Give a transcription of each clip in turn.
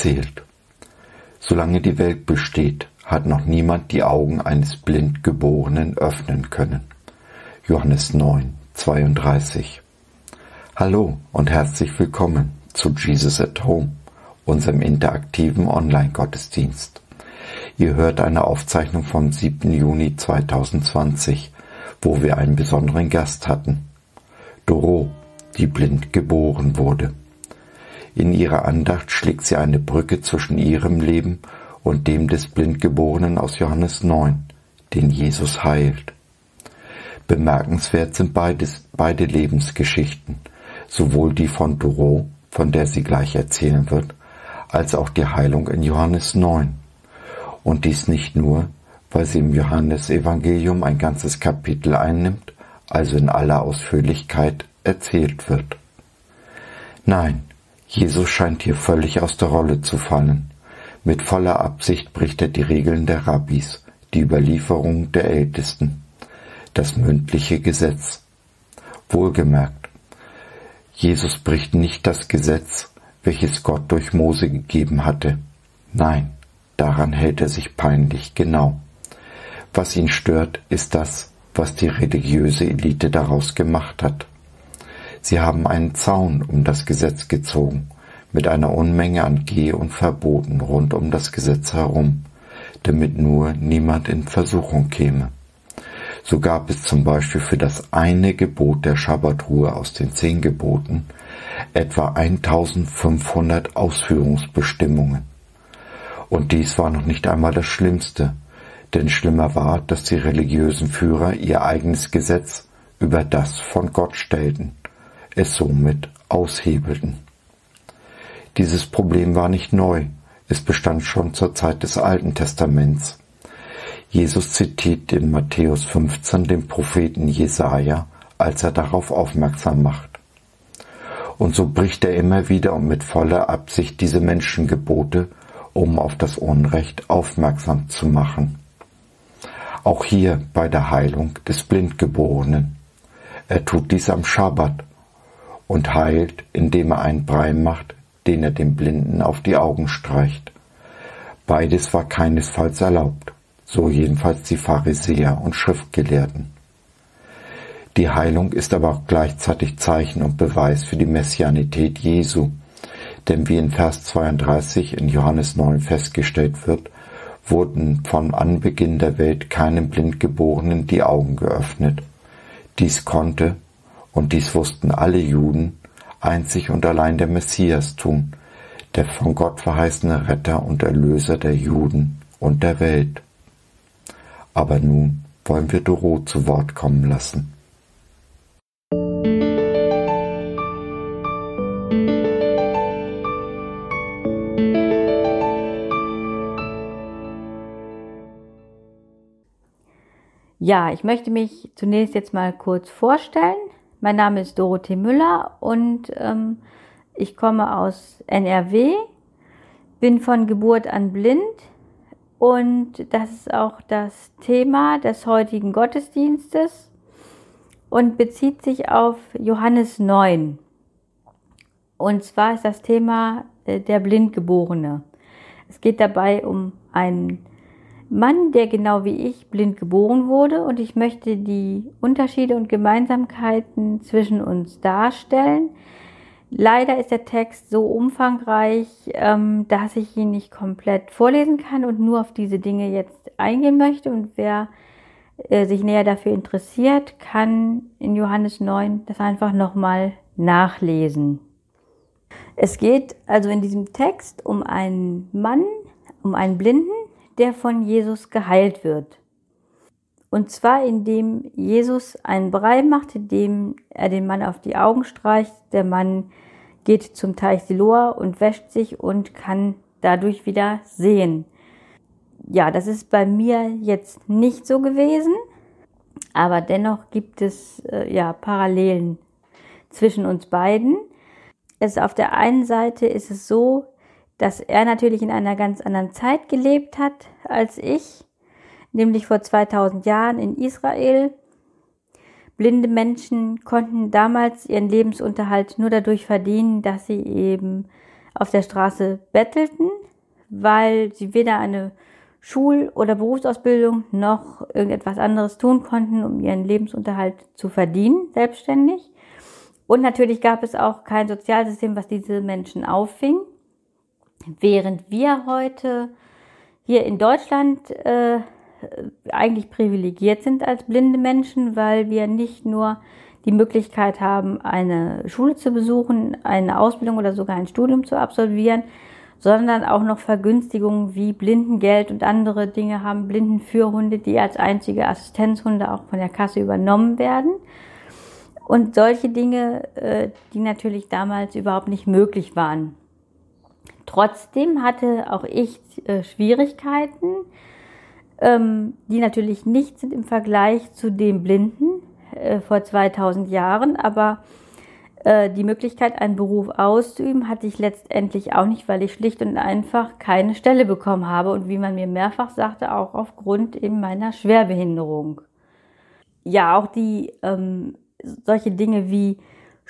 Erzählt. Solange die Welt besteht, hat noch niemand die Augen eines Blindgeborenen öffnen können. Johannes 9, 32. Hallo und herzlich willkommen zu Jesus at Home, unserem interaktiven Online-Gottesdienst. Ihr hört eine Aufzeichnung vom 7. Juni 2020, wo wir einen besonderen Gast hatten. Doro, die blind geboren wurde. In ihrer Andacht schlägt sie eine Brücke zwischen ihrem Leben und dem des Blindgeborenen aus Johannes 9, den Jesus heilt. Bemerkenswert sind beides, beide Lebensgeschichten, sowohl die von Doro, von der sie gleich erzählen wird, als auch die Heilung in Johannes 9. Und dies nicht nur, weil sie im Johannesevangelium ein ganzes Kapitel einnimmt, also in aller Ausführlichkeit erzählt wird. Nein, Jesus scheint hier völlig aus der Rolle zu fallen. Mit voller Absicht bricht er die Regeln der Rabbis, die Überlieferung der Ältesten, das mündliche Gesetz. Wohlgemerkt, Jesus bricht nicht das Gesetz, welches Gott durch Mose gegeben hatte. Nein, daran hält er sich peinlich genau. Was ihn stört, ist das, was die religiöse Elite daraus gemacht hat. Sie haben einen Zaun um das Gesetz gezogen, mit einer Unmenge an Geh- und Verboten rund um das Gesetz herum, damit nur niemand in Versuchung käme. So gab es zum Beispiel für das eine Gebot der Schabbatruhe aus den zehn Geboten etwa 1500 Ausführungsbestimmungen. Und dies war noch nicht einmal das Schlimmste, denn schlimmer war, dass die religiösen Führer ihr eigenes Gesetz über das von Gott stellten es somit aushebelten. Dieses Problem war nicht neu, es bestand schon zur Zeit des Alten Testaments. Jesus zitiert in Matthäus 15 den Propheten Jesaja, als er darauf aufmerksam macht. Und so bricht er immer wieder und mit voller Absicht diese Menschengebote, um auf das Unrecht aufmerksam zu machen. Auch hier bei der Heilung des Blindgeborenen. Er tut dies am Schabbat und heilt, indem er einen Brei macht, den er dem Blinden auf die Augen streicht. Beides war keinesfalls erlaubt, so jedenfalls die Pharisäer und Schriftgelehrten. Die Heilung ist aber auch gleichzeitig Zeichen und Beweis für die Messianität Jesu, denn wie in Vers 32 in Johannes 9 festgestellt wird, wurden von Anbeginn der Welt keinem Blindgeborenen die Augen geöffnet. Dies konnte, und dies wussten alle Juden, einzig und allein der Messias tun, der von Gott verheißene Retter und Erlöser der Juden und der Welt. Aber nun wollen wir Doro zu Wort kommen lassen. Ja, ich möchte mich zunächst jetzt mal kurz vorstellen. Mein Name ist Dorothee Müller und ähm, ich komme aus NRW, bin von Geburt an blind und das ist auch das Thema des heutigen Gottesdienstes und bezieht sich auf Johannes 9. Und zwar ist das Thema äh, der Blindgeborene. Es geht dabei um einen Mann, der genau wie ich blind geboren wurde und ich möchte die Unterschiede und Gemeinsamkeiten zwischen uns darstellen. Leider ist der Text so umfangreich, ähm, dass ich ihn nicht komplett vorlesen kann und nur auf diese Dinge jetzt eingehen möchte. Und wer äh, sich näher dafür interessiert, kann in Johannes 9 das einfach nochmal nachlesen. Es geht also in diesem Text um einen Mann, um einen Blinden, der von Jesus geheilt wird. Und zwar indem Jesus einen Brei macht, indem er den Mann auf die Augen streicht. Der Mann geht zum Teich Siloa und wäscht sich und kann dadurch wieder sehen. Ja, das ist bei mir jetzt nicht so gewesen, aber dennoch gibt es äh, ja Parallelen zwischen uns beiden. Es auf der einen Seite ist es so, dass er natürlich in einer ganz anderen Zeit gelebt hat als ich, nämlich vor 2000 Jahren in Israel. Blinde Menschen konnten damals ihren Lebensunterhalt nur dadurch verdienen, dass sie eben auf der Straße bettelten, weil sie weder eine Schul- oder Berufsausbildung noch irgendetwas anderes tun konnten, um ihren Lebensunterhalt zu verdienen, selbstständig. Und natürlich gab es auch kein Sozialsystem, was diese Menschen auffing. Während wir heute hier in Deutschland äh, eigentlich privilegiert sind als blinde Menschen, weil wir nicht nur die Möglichkeit haben, eine Schule zu besuchen, eine Ausbildung oder sogar ein Studium zu absolvieren, sondern auch noch Vergünstigungen wie Blindengeld und andere Dinge haben, Blindenführhunde, die als einzige Assistenzhunde auch von der Kasse übernommen werden. Und solche Dinge, äh, die natürlich damals überhaupt nicht möglich waren. Trotzdem hatte auch ich äh, Schwierigkeiten, ähm, die natürlich nicht sind im Vergleich zu den Blinden äh, vor 2000 Jahren, aber äh, die Möglichkeit, einen Beruf auszuüben, hatte ich letztendlich auch nicht, weil ich schlicht und einfach keine Stelle bekommen habe und wie man mir mehrfach sagte, auch aufgrund eben meiner Schwerbehinderung. Ja, auch die ähm, solche Dinge wie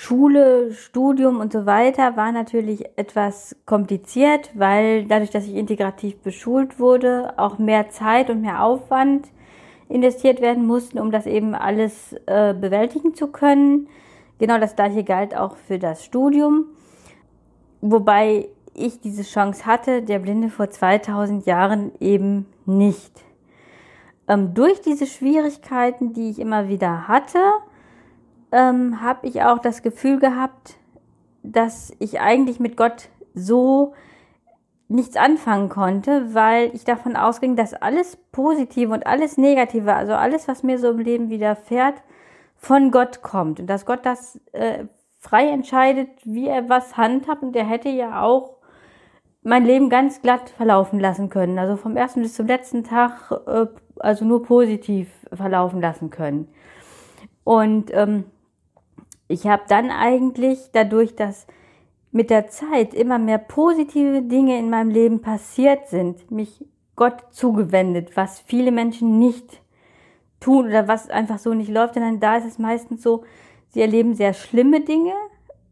Schule, Studium und so weiter war natürlich etwas kompliziert, weil dadurch, dass ich integrativ beschult wurde, auch mehr Zeit und mehr Aufwand investiert werden mussten, um das eben alles äh, bewältigen zu können. Genau das gleiche galt auch für das Studium, wobei ich diese Chance hatte, der Blinde vor 2000 Jahren eben nicht. Ähm, durch diese Schwierigkeiten, die ich immer wieder hatte, ähm, habe ich auch das Gefühl gehabt, dass ich eigentlich mit Gott so nichts anfangen konnte, weil ich davon ausging, dass alles Positive und alles Negative, also alles, was mir so im Leben widerfährt, von Gott kommt. Und dass Gott das äh, frei entscheidet, wie er was handhabt. Und er hätte ja auch mein Leben ganz glatt verlaufen lassen können, also vom ersten bis zum letzten Tag, äh, also nur positiv verlaufen lassen können. Und ähm, ich habe dann eigentlich dadurch, dass mit der Zeit immer mehr positive Dinge in meinem Leben passiert sind, mich Gott zugewendet, was viele Menschen nicht tun oder was einfach so nicht läuft, denn da ist es meistens so, sie erleben sehr schlimme Dinge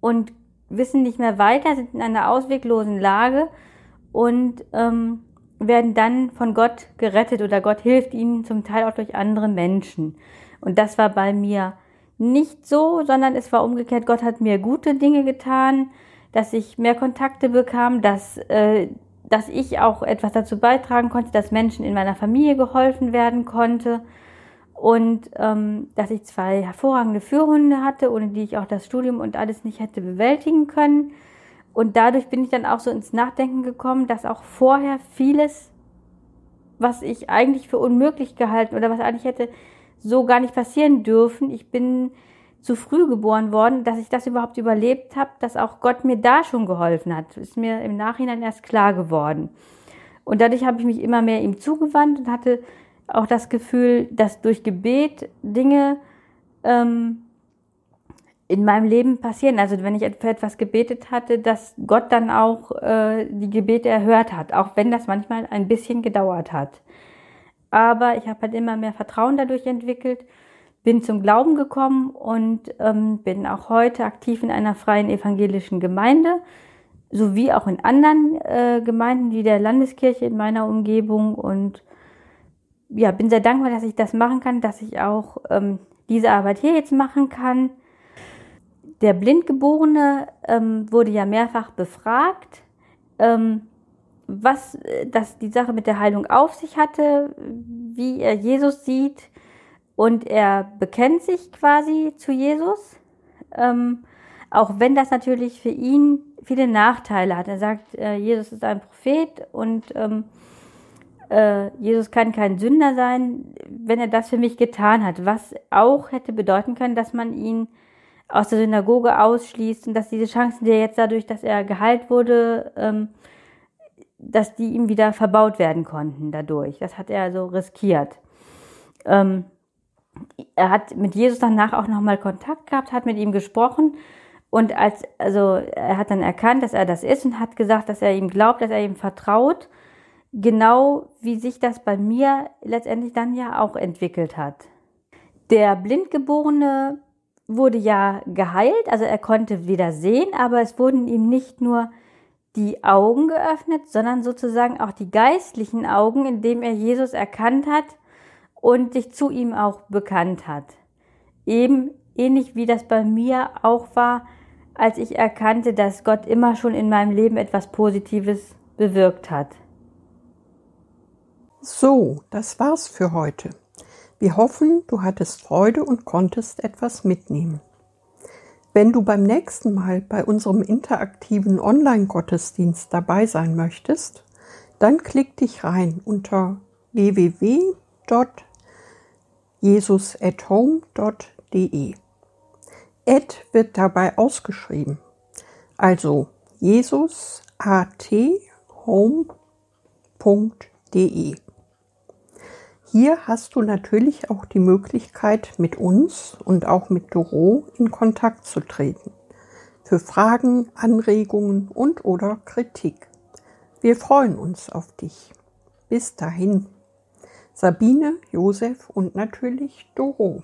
und wissen nicht mehr weiter, sind in einer ausweglosen Lage und ähm, werden dann von Gott gerettet oder Gott hilft ihnen zum Teil auch durch andere Menschen. Und das war bei mir nicht so, sondern es war umgekehrt. Gott hat mir gute Dinge getan, dass ich mehr Kontakte bekam, dass, äh, dass ich auch etwas dazu beitragen konnte, dass Menschen in meiner Familie geholfen werden konnte und ähm, dass ich zwei hervorragende Führhunde hatte, ohne die ich auch das Studium und alles nicht hätte bewältigen können. Und dadurch bin ich dann auch so ins Nachdenken gekommen, dass auch vorher vieles, was ich eigentlich für unmöglich gehalten oder was eigentlich hätte so gar nicht passieren dürfen. Ich bin zu früh geboren worden, dass ich das überhaupt überlebt habe, dass auch Gott mir da schon geholfen hat. Ist mir im Nachhinein erst klar geworden. Und dadurch habe ich mich immer mehr ihm zugewandt und hatte auch das Gefühl, dass durch Gebet Dinge ähm, in meinem Leben passieren. Also wenn ich für etwas gebetet hatte, dass Gott dann auch äh, die Gebete erhört hat, auch wenn das manchmal ein bisschen gedauert hat. Aber ich habe halt immer mehr Vertrauen dadurch entwickelt, bin zum Glauben gekommen und ähm, bin auch heute aktiv in einer freien evangelischen Gemeinde, sowie auch in anderen äh, Gemeinden wie der Landeskirche in meiner Umgebung und ja, bin sehr dankbar, dass ich das machen kann, dass ich auch ähm, diese Arbeit hier jetzt machen kann. Der Blindgeborene ähm, wurde ja mehrfach befragt, ähm, was äh, das die Sache mit der Heilung auf sich hatte, wie er Jesus sieht. Und er bekennt sich quasi zu Jesus, ähm, auch wenn das natürlich für ihn viele Nachteile hat. Er sagt, äh, Jesus ist ein Prophet und ähm, äh, Jesus kann kein Sünder sein, wenn er das für mich getan hat, was auch hätte bedeuten können, dass man ihn aus der Synagoge ausschließt und dass diese Chancen, die er jetzt dadurch, dass er geheilt wurde, ähm, dass die ihm wieder verbaut werden konnten dadurch. Das hat er also riskiert. Ähm, er hat mit Jesus danach auch nochmal Kontakt gehabt, hat mit ihm gesprochen und als, also er hat dann erkannt, dass er das ist und hat gesagt, dass er ihm glaubt, dass er ihm vertraut genau wie sich das bei mir letztendlich dann ja auch entwickelt hat. Der Blindgeborene wurde ja geheilt, also er konnte wieder sehen, aber es wurden ihm nicht nur die Augen geöffnet, sondern sozusagen auch die geistlichen Augen, indem er Jesus erkannt hat und sich zu ihm auch bekannt hat. Eben ähnlich wie das bei mir auch war, als ich erkannte, dass Gott immer schon in meinem Leben etwas Positives bewirkt hat. So, das war's für heute. Wir hoffen, du hattest Freude und konntest etwas mitnehmen. Wenn du beim nächsten Mal bei unserem interaktiven Online-Gottesdienst dabei sein möchtest, dann klick dich rein unter www.jesusathome.de. Ad wird dabei ausgeschrieben. Also jesusathome.de. Hier hast du natürlich auch die Möglichkeit, mit uns und auch mit Doro in Kontakt zu treten. Für Fragen, Anregungen und oder Kritik. Wir freuen uns auf dich. Bis dahin. Sabine, Josef und natürlich Doro.